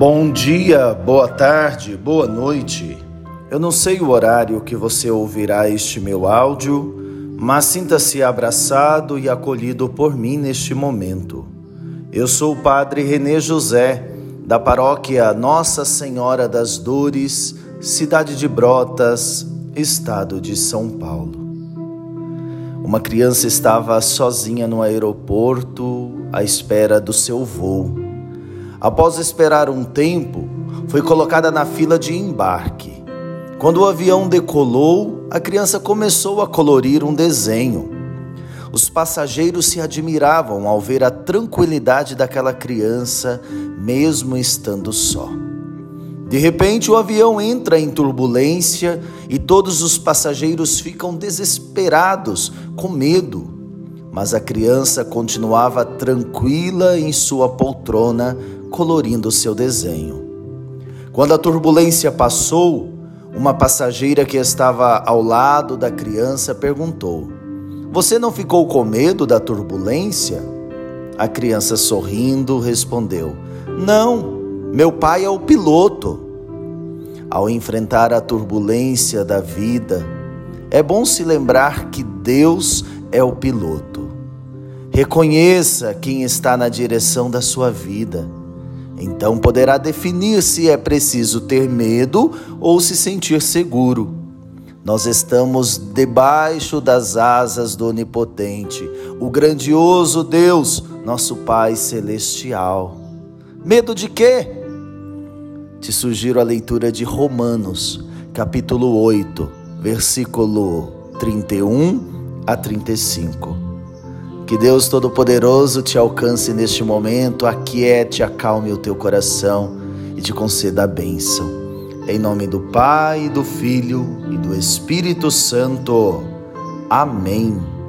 Bom dia, boa tarde, boa noite. Eu não sei o horário que você ouvirá este meu áudio, mas sinta-se abraçado e acolhido por mim neste momento. Eu sou o Padre Renê José, da paróquia Nossa Senhora das Dores, cidade de Brotas, estado de São Paulo. Uma criança estava sozinha no aeroporto à espera do seu voo. Após esperar um tempo, foi colocada na fila de embarque. Quando o avião decolou, a criança começou a colorir um desenho. Os passageiros se admiravam ao ver a tranquilidade daquela criança, mesmo estando só. De repente, o avião entra em turbulência e todos os passageiros ficam desesperados, com medo. Mas a criança continuava tranquila em sua poltrona, colorindo seu desenho. Quando a turbulência passou, uma passageira que estava ao lado da criança perguntou: Você não ficou com medo da turbulência? A criança sorrindo respondeu: Não, meu pai é o piloto. Ao enfrentar a turbulência da vida, é bom se lembrar que Deus é o piloto. Reconheça quem está na direção da sua vida então poderá definir se é preciso ter medo ou se sentir seguro. Nós estamos debaixo das asas do Onipotente, o grandioso Deus, nosso Pai Celestial. Medo de quê? Te sugiro a leitura de Romanos, capítulo 8, versículo 31 a 35. Que Deus Todo-Poderoso te alcance neste momento, aquiete, acalme o teu coração e te conceda a bênção. Em nome do Pai, do Filho e do Espírito Santo. Amém.